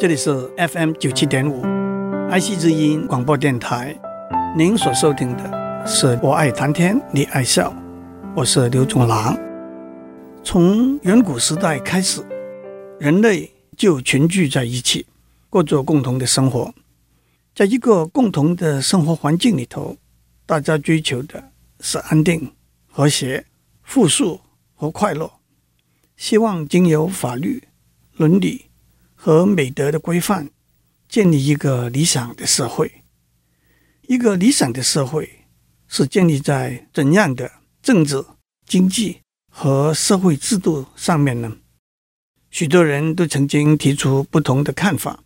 这里是 FM 九七点五爱惜之音广播电台。您所收听的是《我爱谈天，你爱笑》，我是刘总郎。从远古时代开始，人类就群聚在一起，过着共同的生活。在一个共同的生活环境里头，大家追求的是安定、和谐、富庶和快乐，希望经由法律、伦理和美德的规范，建立一个理想的社会。一个理想的社会是建立在怎样的政治、经济和社会制度上面呢？许多人都曾经提出不同的看法。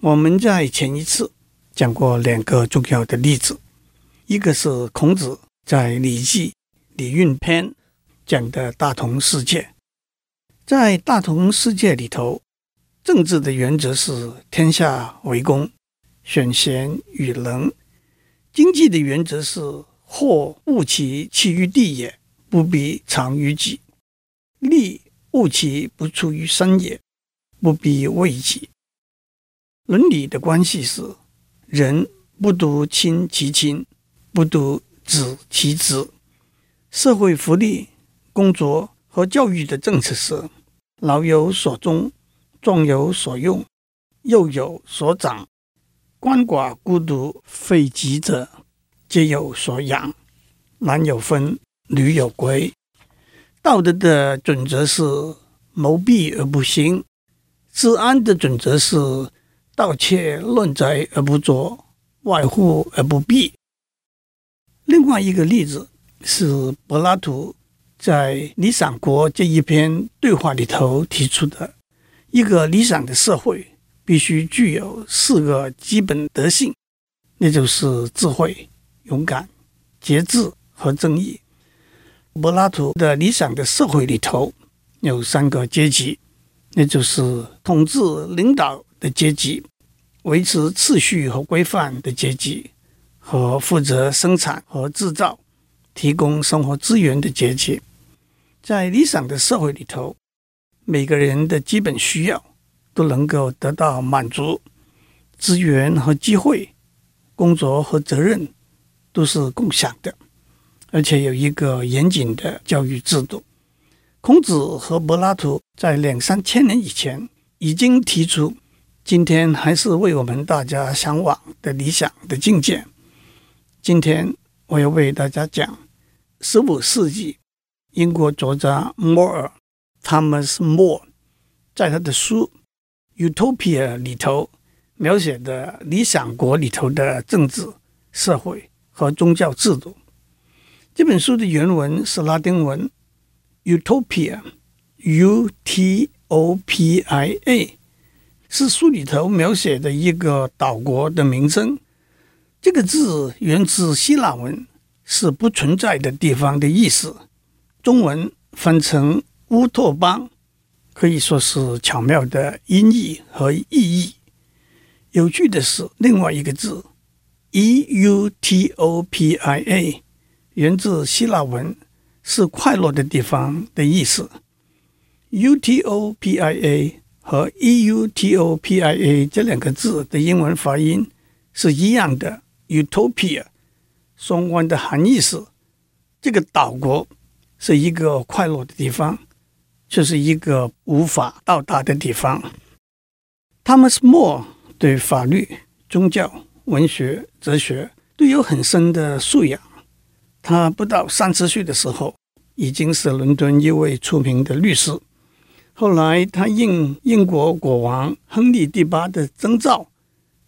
我们在前一次讲过两个重要的例子，一个是孔子在《礼记·礼运篇》讲的大同世界，在大同世界里头。政治的原则是天下为公，选贤与能；经济的原则是货物其弃于地也，不必藏于己；利物其不出于身也，不必为己。伦理的关系是人不独亲其亲，不独子其子。社会福利、工作和教育的政策是老有所终。众有所用，幼有所长，鳏寡孤独废疾者，皆有所养。男有分，女有归。道德的准则是谋利而不兴；治安的准则是盗窃乱贼而不作，外户而不闭。另外一个例子是柏拉图在《理想国》这一篇对话里头提出的。一个理想的社会必须具有四个基本德性，那就是智慧、勇敢、节制和正义。柏拉图的理想的社会里头有三个阶级，那就是统治领导的阶级、维持秩序和规范的阶级和负责生产和制造、提供生活资源的阶级。在理想的社会里头。每个人的基本需要都能够得到满足，资源和机会、工作和责任都是共享的，而且有一个严谨的教育制度。孔子和柏拉图在两三千年以前已经提出，今天还是为我们大家向往的理想的境界。今天我要为大家讲十五世纪英国作家莫尔。Thomas More 在他的书《Utopia》里头描写的理想国里头的政治、社会和宗教制度。这本书的原文是拉丁文 “Utopia”，U-T-O-P-I-A，是书里头描写的一个岛国的名称。这个字源自希腊文，是不存在的地方的意思。中文翻成。乌托邦可以说是巧妙的音译和意义。有趣的是，另外一个字 “E-U-T-O-P-I-A” 源自希腊文，是快乐的地方的意思。“U-T-O-P-I-A” 和 “E-U-T-O-P-I-A” 这两个字的英文发音是一样的，“Utopia”。双关的含义是，这个岛国是一个快乐的地方。就是一个无法到达的地方。Thomas More 对法律、宗教、文学、哲学都有很深的素养。他不到三十岁的时候，已经是伦敦一位出名的律师。后来，他应英国国王亨利第八的征召，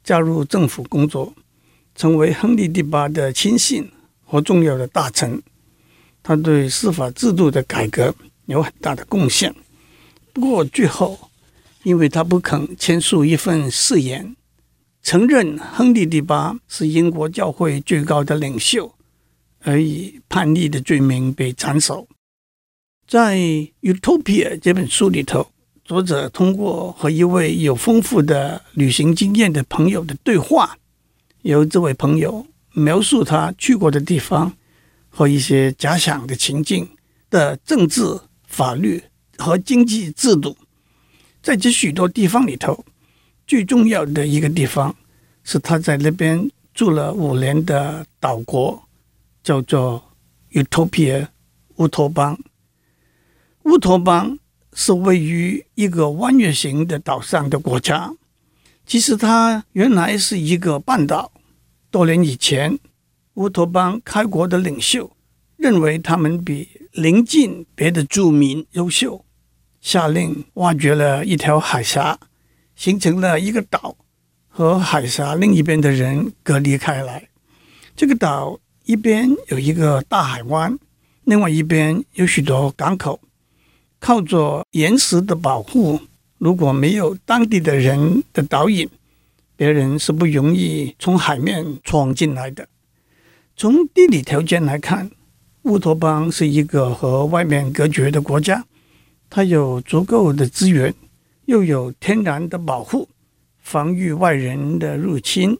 加入政府工作，成为亨利第八的亲信和重要的大臣。他对司法制度的改革。有很大的贡献，不过最后，因为他不肯签署一份誓言，承认亨利第八是英国教会最高的领袖，而以叛逆的罪名被斩首。在《Utopia》这本书里头，作者通过和一位有丰富的旅行经验的朋友的对话，由这位朋友描述他去过的地方和一些假想的情境的政治。法律和经济制度，在这许多地方里头，最重要的一个地方是他在那边住了五年的岛国，叫做 Utopia 乌托邦。乌托邦是位于一个弯月形的岛上的国家。其实它原来是一个半岛。多年以前，乌托邦开国的领袖认为他们比临近别的住民优秀，下令挖掘了一条海峡，形成了一个岛，和海峡另一边的人隔离开来。这个岛一边有一个大海湾，另外一边有许多港口。靠着岩石的保护，如果没有当地的人的导引，别人是不容易从海面闯进来的。从地理条件来看，乌托邦是一个和外面隔绝的国家，它有足够的资源，又有天然的保护，防御外人的入侵。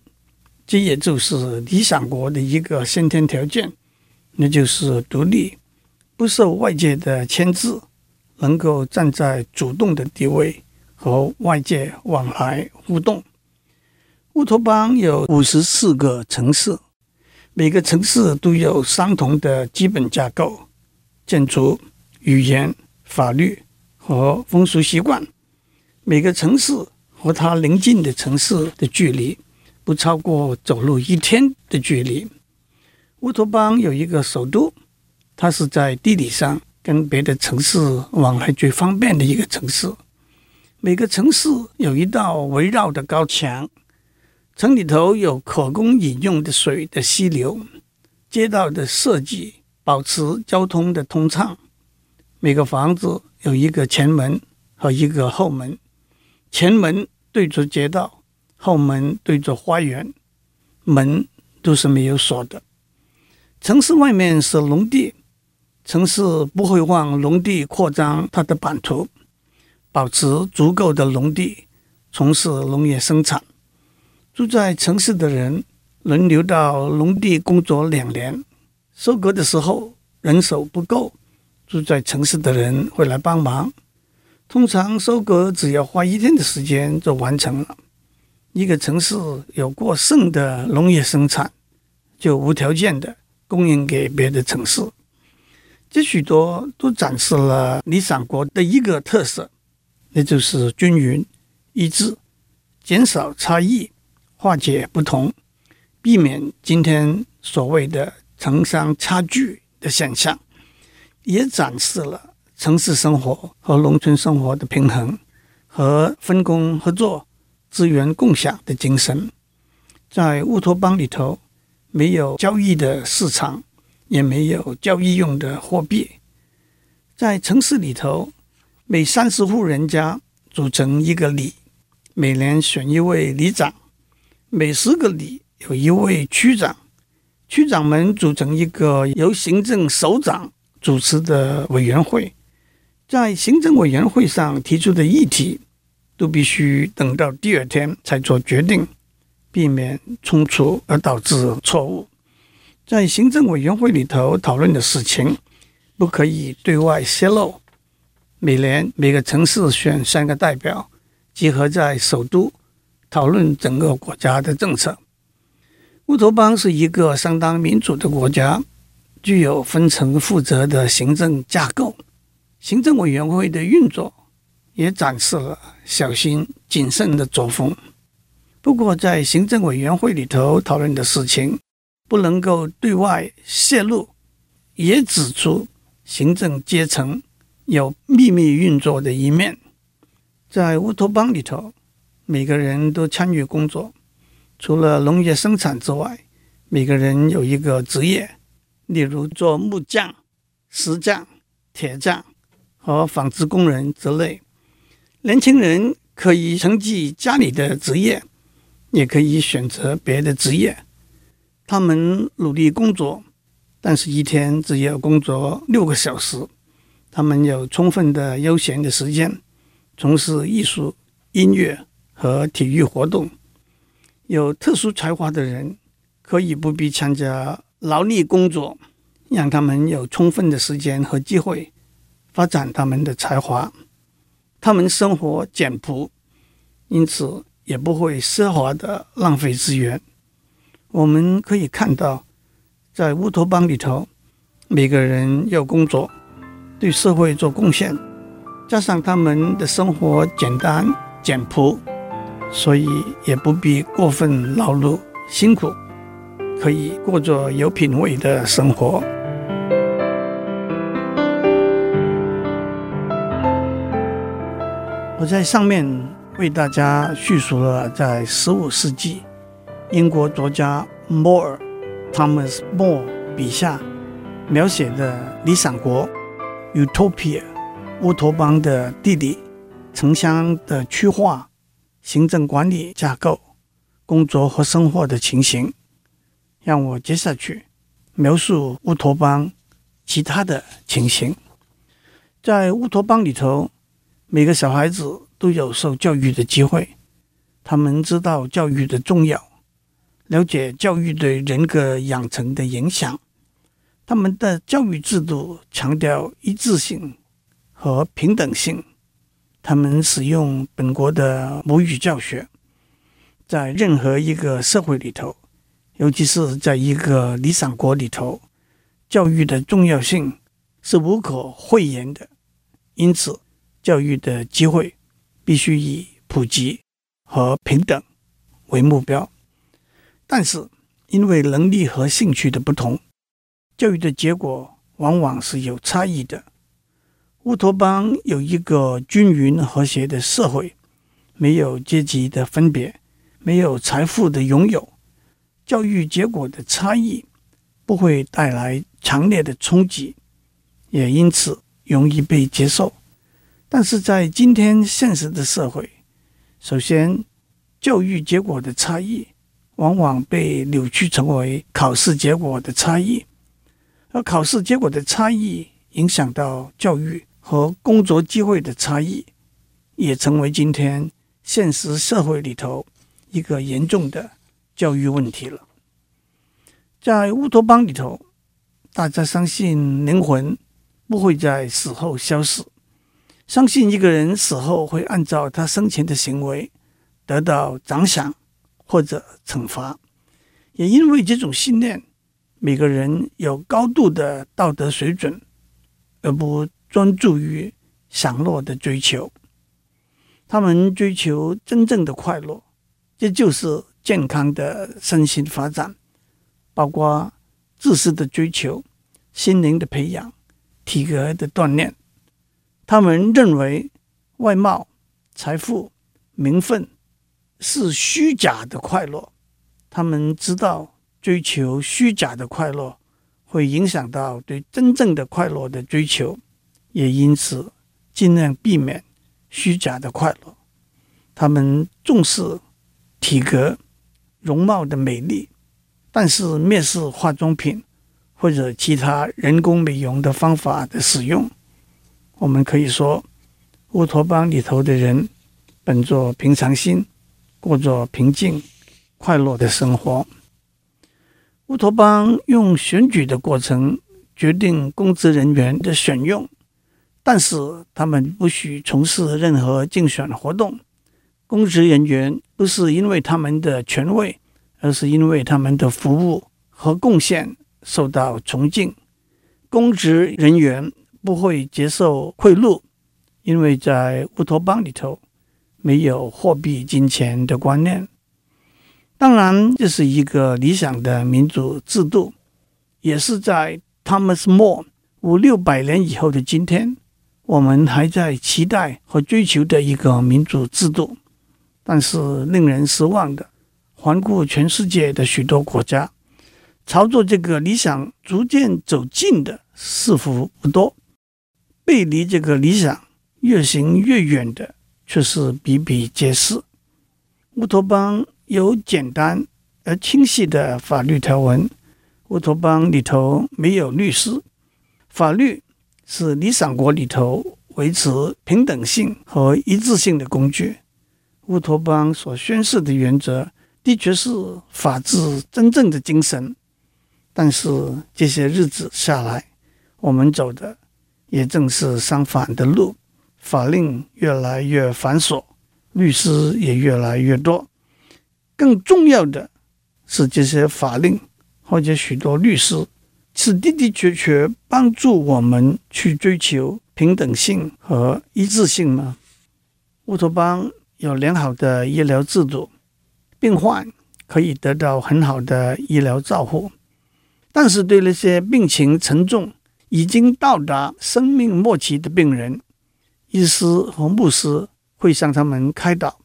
这也就是理想国的一个先天条件，那就是独立，不受外界的牵制。能够站在主动的地位和外界往来互动。乌托邦有五十四个城市，每个城市都有相同的基本架构、建筑、语言、法律和风俗习惯。每个城市和它邻近的城市的距离不超过走路一天的距离。乌托邦有一个首都，它是在地理上，跟别的城市往来最方便的一个城市，每个城市有一道围绕的高墙，城里头有可供饮用的水的溪流，街道的设计保持交通的通畅。每个房子有一个前门和一个后门，前门对着街道，后门对着花园，门都是没有锁的。城市外面是农地。城市不会往农地扩张它的版图，保持足够的农地，从事农业生产。住在城市的人轮流到农地工作两年，收割的时候人手不够，住在城市的人会来帮忙。通常收割只要花一天的时间就完成了。一个城市有过剩的农业生产，就无条件的供应给别的城市。这许多都展示了理想国的一个特色，那就是均匀一致，减少差异，化解不同，避免今天所谓的城乡差距的现象，也展示了城市生活和农村生活的平衡和分工合作、资源共享的精神。在乌托邦里头，没有交易的市场。也没有交易用的货币，在城市里头，每三十户人家组成一个里，每年选一位里长；每十个里有一位区长，区长们组成一个由行政首长主持的委员会，在行政委员会上提出的议题，都必须等到第二天才做决定，避免冲突而导致错误。在行政委员会里头讨论的事情，不可以对外泄露。每年每个城市选三个代表，集合在首都讨论整个国家的政策。乌托邦是一个相当民主的国家，具有分层负责的行政架构。行政委员会的运作也展示了小心谨慎的作风。不过，在行政委员会里头讨论的事情，不能够对外泄露，也指出行政阶层有秘密运作的一面。在乌托邦里头，每个人都参与工作，除了农业生产之外，每个人有一个职业，例如做木匠、石匠、铁匠和纺织工人之类。年轻人可以承继家里的职业，也可以选择别的职业。他们努力工作，但是一天只要工作六个小时。他们有充分的悠闲的时间，从事艺术、音乐和体育活动。有特殊才华的人可以不必参加劳力工作，让他们有充分的时间和机会发展他们的才华。他们生活简朴，因此也不会奢华的浪费资源。我们可以看到，在乌托邦里头，每个人要工作，对社会做贡献，加上他们的生活简单简朴，所以也不必过分劳碌辛苦，可以过着有品味的生活。我在上面为大家叙述了在十五世纪英国作家 More Thomas More 笔下描写的理想国 Utopia 乌托邦的地理、城乡的区划、行政管理架构、工作和生活的情形。让我接下去描述乌托邦其他的情形。在乌托邦里头。每个小孩子都有受教育的机会，他们知道教育的重要，了解教育对人格养成的影响。他们的教育制度强调一致性和平等性。他们使用本国的母语教学，在任何一个社会里头，尤其是在一个理想国里头，教育的重要性是无可讳言的。因此，教育的机会必须以普及和平等为目标，但是因为能力和兴趣的不同，教育的结果往往是有差异的。乌托邦有一个均匀和谐的社会，没有阶级的分别，没有财富的拥有，教育结果的差异不会带来强烈的冲击，也因此容易被接受。但是在今天现实的社会，首先，教育结果的差异往往被扭曲成为考试结果的差异，而考试结果的差异影响到教育和工作机会的差异，也成为今天现实社会里头一个严重的教育问题了。在乌托邦里头，大家相信灵魂不会在死后消失。相信一个人死后会按照他生前的行为得到奖赏或者惩罚，也因为这种信念，每个人有高度的道德水准，而不专注于享乐的追求。他们追求真正的快乐，这就是健康的身心发展，包括知识的追求、心灵的培养、体格的锻炼。他们认为外貌、财富、名分是虚假的快乐。他们知道追求虚假的快乐会影响到对真正的快乐的追求，也因此尽量避免虚假的快乐。他们重视体格、容貌的美丽，但是蔑视化妆品或者其他人工美容的方法的使用。我们可以说，乌托邦里头的人本着平常心，过着平静、快乐的生活。乌托邦用选举的过程决定公职人员的选用，但是他们不许从事任何竞选活动。公职人员不是因为他们的权位，而是因为他们的服务和贡献受到崇敬。公职人员。不会接受贿赂，因为在乌托邦里头没有货币金钱的观念。当然，这是一个理想的民主制度，也是在 Thomas More 五六百年以后的今天，我们还在期待和追求的一个民主制度。但是令人失望的，环顾全世界的许多国家，朝着这个理想逐渐走近的似乎不多。背离这个理想越行越远的，却是比比皆是。乌托邦有简单而清晰的法律条文，乌托邦里头没有律师。法律是理想国里头维持平等性和一致性的工具。乌托邦所宣示的原则，的确是法治真正的精神。但是这些日子下来，我们走的。也正是相反的路，法令越来越繁琐，律师也越来越多。更重要的是，这些法令或者许多律师是的的确确帮助我们去追求平等性和一致性吗？乌托邦有良好的医疗制度，病患可以得到很好的医疗照护，但是对那些病情沉重、已经到达生命末期的病人，医师和牧师会向他们开导，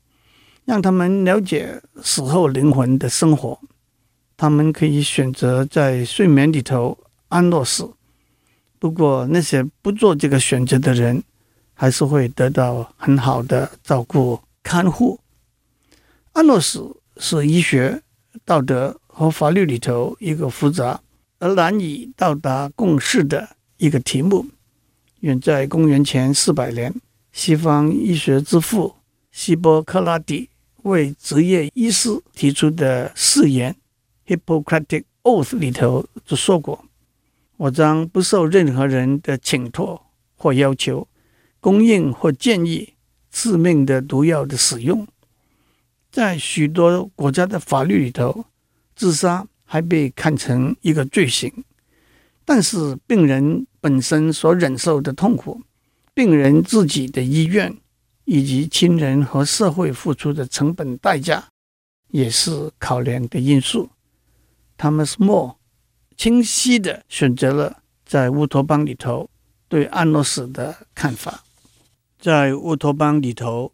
让他们了解死后灵魂的生活。他们可以选择在睡眠里头安乐死，不过那些不做这个选择的人，还是会得到很好的照顾看护。安乐死是医学、道德和法律里头一个复杂而难以到达共识的一个题目。远在公元前四百年，西方医学之父希波克拉底为职业医师提出的誓言 （Hippocratic Oath） 里头就说过：“我将不受任何人的请托或要求，供应或建议致命的毒药的使用。”在许多国家的法律里头，自杀还被看成一个罪行。但是病人本身所忍受的痛苦，病人自己的意愿，以及亲人和社会付出的成本代价，也是考量的因素。Thomas More 清晰地选择了在乌托邦里头对安乐死的看法。在乌托邦里头，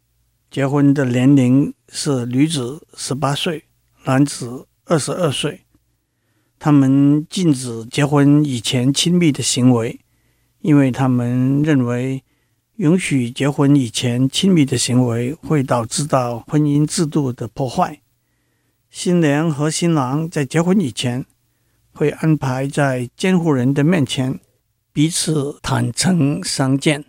结婚的年龄是女子十八岁，男子二十二岁。他们禁止结婚以前亲密的行为，因为他们认为允许结婚以前亲密的行为会导致到婚姻制度的破坏。新娘和新郎在结婚以前会安排在监护人的面前彼此坦诚相见，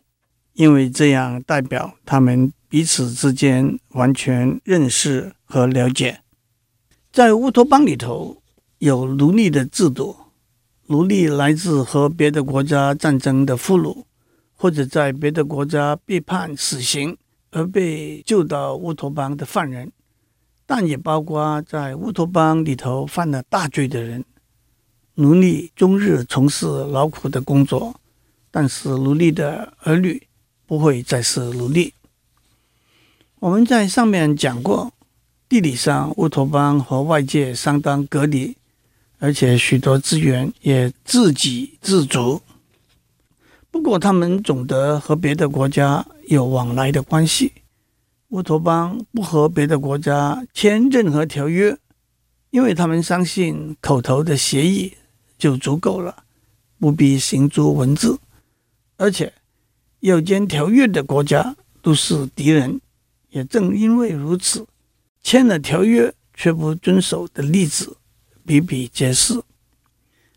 因为这样代表他们彼此之间完全认识和了解。在乌托邦里头。有奴隶的制度，奴隶来自和别的国家战争的俘虏，或者在别的国家被判死刑而被救到乌托邦的犯人，但也包括在乌托邦里头犯了大罪的人。奴隶终日从事劳苦的工作，但是奴隶的儿女不会再是奴隶。我们在上面讲过，地理上乌托邦和外界相当隔离。而且许多资源也自给自足，不过他们总得和别的国家有往来的关系。乌托邦不和别的国家签任何条约，因为他们相信口头的协议就足够了，不必行诸文字。而且要签条约的国家都是敌人，也正因为如此，签了条约却不遵守的例子。比比皆是，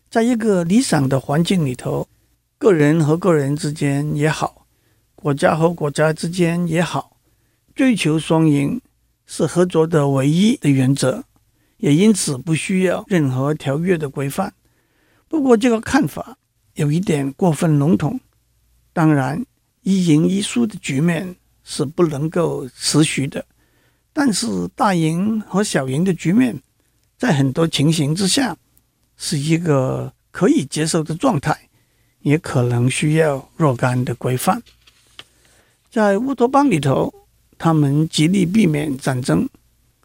在一个理想的环境里头，个人和个人之间也好，国家和国家之间也好，追求双赢是合作的唯一的原则，也因此不需要任何条约的规范。不过，这个看法有一点过分笼统。当然，一赢一输的局面是不能够持续的，但是大赢和小赢的局面。在很多情形之下，是一个可以接受的状态，也可能需要若干的规范。在乌托邦里头，他们极力避免战争，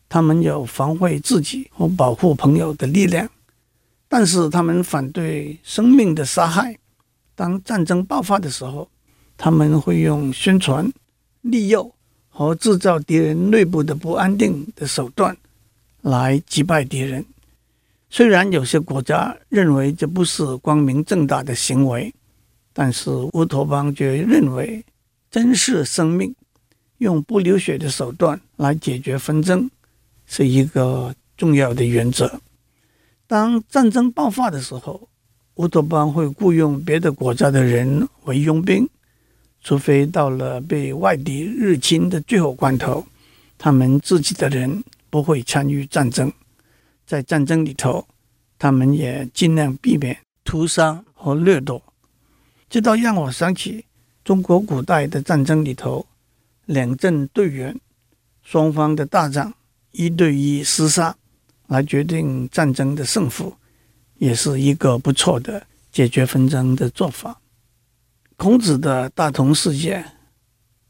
他们有防卫自己和保护朋友的力量，但是他们反对生命的杀害。当战争爆发的时候，他们会用宣传、利诱和制造敌人内部的不安定的手段。来击败敌人。虽然有些国家认为这不是光明正大的行为，但是乌托邦却认为珍视生命，用不流血的手段来解决纷争是一个重要的原则。当战争爆发的时候，乌托邦会雇佣别的国家的人为佣兵，除非到了被外敌入侵的最后关头，他们自己的人。不会参与战争，在战争里头，他们也尽量避免屠杀和掠夺。这倒让我想起中国古代的战争里头，两阵队员双方的大战一对一厮杀来决定战争的胜负，也是一个不错的解决纷争的做法。孔子的大同世界、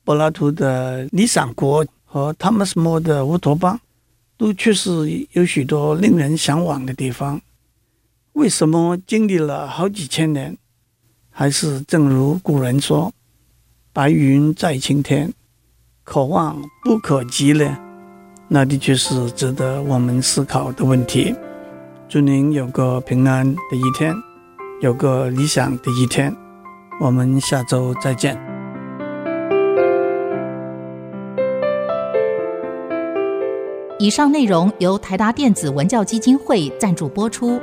柏拉图的理想国和汤姆斯·莫的乌托邦，都确实有许多令人向往的地方。为什么经历了好几千年，还是正如古人说“白云在青天”，可望不可及呢？那的确是值得我们思考的问题。祝您有个平安的一天，有个理想的一天。我们下周再见。以上内容由台达电子文教基金会赞助播出。